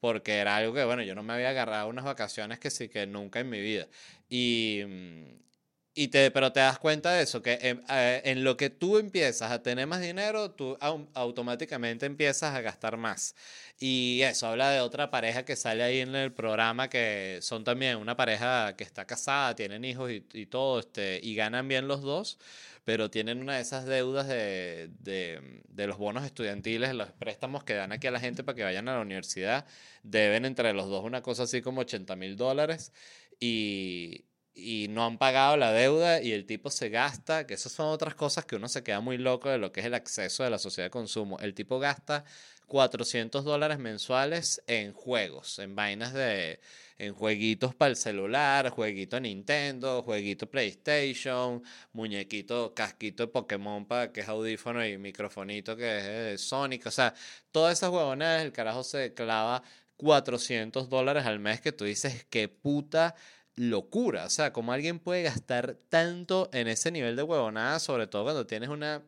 Porque era algo que, bueno, yo no me había agarrado unas vacaciones que sí que nunca en mi vida. Y, mm, y te, pero te das cuenta de eso, que en, eh, en lo que tú empiezas a tener más dinero, tú au- automáticamente empiezas a gastar más. Y eso habla de otra pareja que sale ahí en el programa, que son también una pareja que está casada, tienen hijos y, y todo, este, y ganan bien los dos, pero tienen una de esas deudas de, de, de los bonos estudiantiles, los préstamos que dan aquí a la gente para que vayan a la universidad, deben entre los dos una cosa así como 80 mil dólares. Y, y no han pagado la deuda y el tipo se gasta, que esas son otras cosas que uno se queda muy loco de lo que es el acceso de la sociedad de consumo. El tipo gasta 400 dólares mensuales en juegos, en vainas de, en jueguitos para el celular, jueguito Nintendo, jueguito PlayStation, muñequito, casquito de Pokémon para que es audífono y microfonito que es Sonic, o sea, todas esas huevonadas, el carajo se clava 400 dólares al mes que tú dices, qué puta locura. O sea, como alguien puede gastar tanto en ese nivel de huevonada, sobre todo cuando tienes una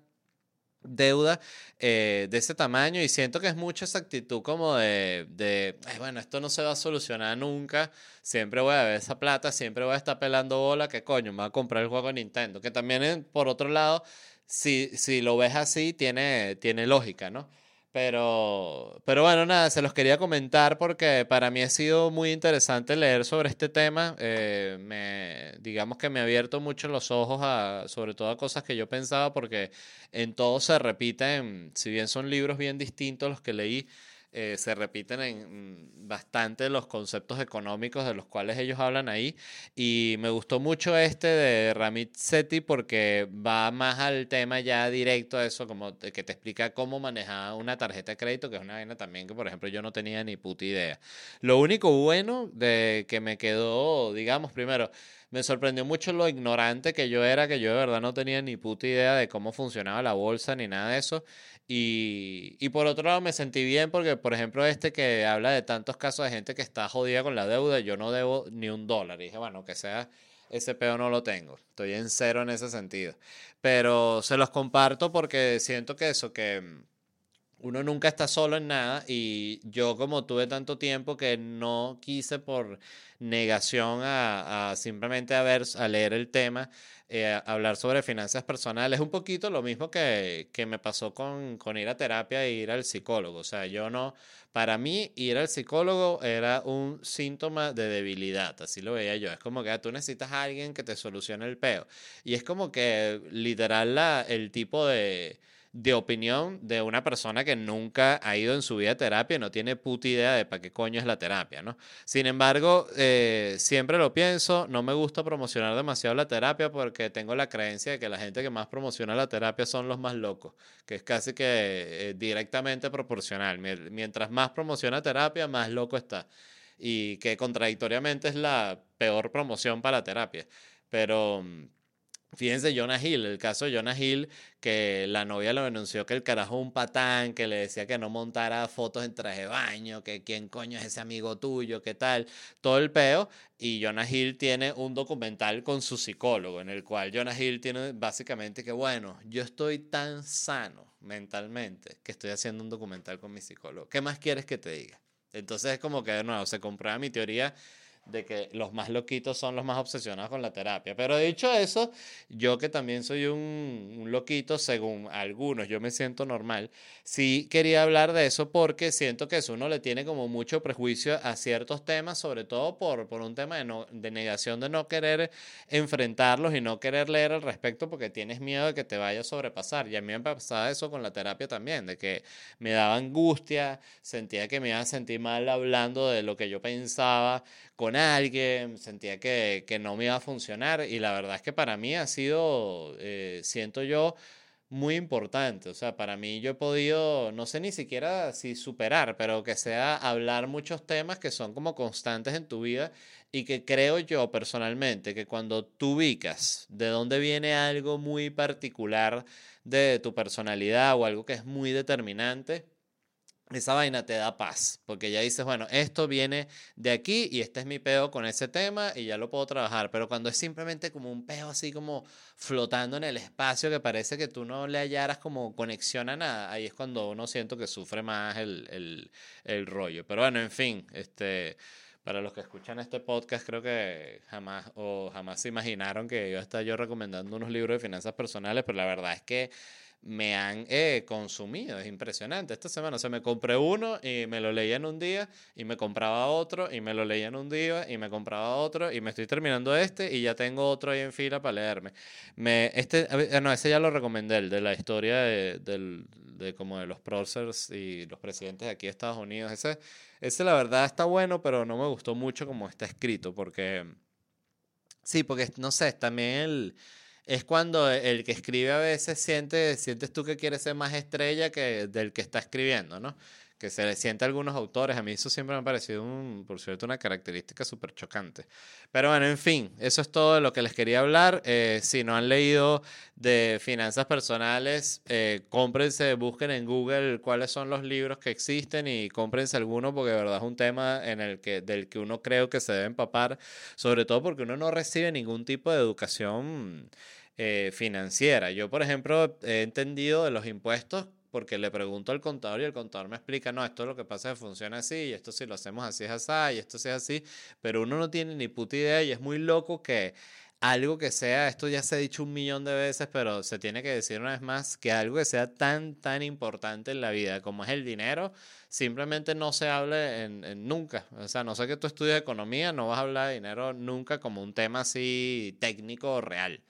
deuda eh, de ese tamaño. Y siento que es mucha esa actitud como de, de bueno, esto no se va a solucionar nunca, siempre voy a ver esa plata, siempre voy a estar pelando bola, que coño, me voy a comprar el juego de Nintendo, que también por otro lado, si, si lo ves así, tiene, tiene lógica, ¿no? Pero, pero bueno, nada, se los quería comentar porque para mí ha sido muy interesante leer sobre este tema. Eh, me, digamos que me ha abierto mucho los ojos a, sobre todo a cosas que yo pensaba porque en todo se repiten, si bien son libros bien distintos los que leí, eh, se repiten en bastante los conceptos económicos de los cuales ellos hablan ahí. Y me gustó mucho este de Ramit Sethi porque va más al tema ya directo a eso, como que te explica cómo manejar una tarjeta de crédito, que es una vaina también que, por ejemplo, yo no tenía ni puta idea. Lo único bueno de que me quedó, digamos, primero, me sorprendió mucho lo ignorante que yo era, que yo de verdad no tenía ni puta idea de cómo funcionaba la bolsa ni nada de eso. Y, y, por otro lado me sentí bien porque, por ejemplo, este que habla de tantos casos de gente que está jodida con la deuda, yo no debo ni un dólar. Y dije, bueno, que sea ese peo no lo tengo. Estoy en cero en ese sentido. Pero se los comparto porque siento que eso, que uno nunca está solo en nada y yo como tuve tanto tiempo que no quise por negación a, simplemente a, ver, a leer el tema, eh, hablar sobre finanzas personales, un poquito lo mismo que, que me pasó con, con, ir a terapia e ir al psicólogo. O sea, yo no, para mí ir al psicólogo era un síntoma de debilidad, así lo veía yo. Es como que ah, tú necesitas a alguien que te solucione el peo. Y es como que literal la, el tipo de de opinión de una persona que nunca ha ido en su vida a terapia y no tiene puta idea de para qué coño es la terapia, ¿no? Sin embargo, eh, siempre lo pienso, no me gusta promocionar demasiado la terapia porque tengo la creencia de que la gente que más promociona la terapia son los más locos, que es casi que eh, directamente proporcional. Mientras más promociona terapia, más loco está. Y que contradictoriamente es la peor promoción para la terapia. Pero mm, Fíjense, Jonah Hill, el caso de Jonah Hill, que la novia lo denunció que el carajo un patán, que le decía que no montara fotos en traje de baño, que quién coño es ese amigo tuyo, qué tal, todo el peo. Y Jonah Hill tiene un documental con su psicólogo, en el cual Jonah Hill tiene básicamente que, bueno, yo estoy tan sano mentalmente que estoy haciendo un documental con mi psicólogo. ¿Qué más quieres que te diga? Entonces es como que de nuevo se comprueba mi teoría de que los más loquitos son los más obsesionados con la terapia. Pero dicho eso, yo que también soy un, un, loquito, según algunos, yo me siento normal, sí quería hablar de eso porque siento que eso uno le tiene como mucho prejuicio a ciertos temas, sobre todo por, por un tema de, no, de negación de no querer enfrentarlos y no querer leer al respecto porque tienes miedo de que te vaya a sobrepasar. Y a mí me pasaba eso con la terapia también, de que me daba angustia, sentía que me iba a sentir mal hablando de lo que yo pensaba con alguien, sentía que, que, no me iba a funcionar y la verdad es que para mí ha sido, eh, siento yo, muy importante. O sea, para mí yo he podido, no sé ni siquiera si superar, pero que sea hablar muchos temas que son como constantes en tu vida y que creo yo personalmente que cuando tú ubicas de dónde viene algo muy particular de tu personalidad o algo que es muy determinante, esa vaina te da paz, porque ya dices, bueno, esto viene de aquí y este es mi peo con ese tema y ya lo puedo trabajar, pero cuando es simplemente como un peo así como flotando en el espacio que parece que tú no le hallaras como conexión a nada, ahí es cuando uno siento que sufre más el, el, el rollo. Pero bueno, en fin, este... Para los que escuchan este podcast, creo que jamás o jamás se imaginaron que yo estaba yo recomendando unos libros de finanzas personales, pero la verdad es que me han eh, consumido. Es impresionante. Esta semana se me compré uno y me lo leía en un día y me compraba otro y me lo leía en un día y me compraba otro y me estoy terminando este y ya tengo otro ahí en fila para leerme. Me, este, no, ese ya lo recomendé, el de la historia de, del, de como de los próceres y los presidentes de aquí de Estados Unidos. Ese, ese la verdad está bueno, pero no me gustó mucho como está escrito porque... Sí, porque no sé, también el es cuando el que escribe a veces siente, sientes tú que quieres ser más estrella que del que está escribiendo, ¿no? Que se le siente a algunos autores. A mí eso siempre me ha parecido, por cierto, una característica súper chocante. Pero bueno, en fin, eso es todo de lo que les quería hablar. Eh, si no han leído de finanzas personales, eh, cómprense, busquen en Google cuáles son los libros que existen y cómprense alguno porque de verdad es un tema en el que, del que uno creo que se debe empapar, sobre todo porque uno no recibe ningún tipo de educación eh, financiera. Yo, por ejemplo, he entendido de los impuestos porque le pregunto al contador y el contador me explica, no, esto es lo que pasa es que funciona así, y esto si lo hacemos así es así, y esto sí es así, pero uno no tiene ni puta idea y es muy loco que algo que sea, esto ya se ha dicho un millón de veces, pero se tiene que decir una vez más, que algo que sea tan, tan importante en la vida como es el dinero, simplemente no se hable en, nunca. O sea, no sé que tú estudias economía, no vas a hablar de dinero nunca como un tema así técnico o real.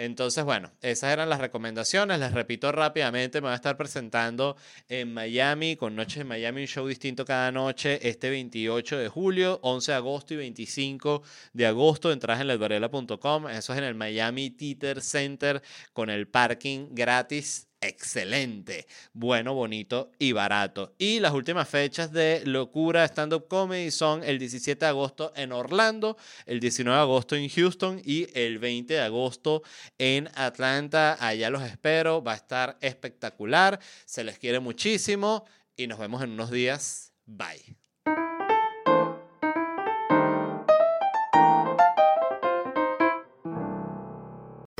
Entonces, bueno, esas eran las recomendaciones. Les repito rápidamente, me voy a estar presentando en Miami, con Noches de Miami, un show distinto cada noche, este 28 de julio, 11 de agosto y 25 de agosto. Entradas en ledvarela.com. Eso es en el Miami Theater Center con el parking gratis excelente, bueno, bonito y barato. Y las últimas fechas de Locura Stand Up Comedy son el 17 de agosto en Orlando, el 19 de agosto en Houston y el 20 de agosto en Atlanta. Allá los espero, va a estar espectacular, se les quiere muchísimo y nos vemos en unos días. Bye.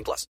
18 plus.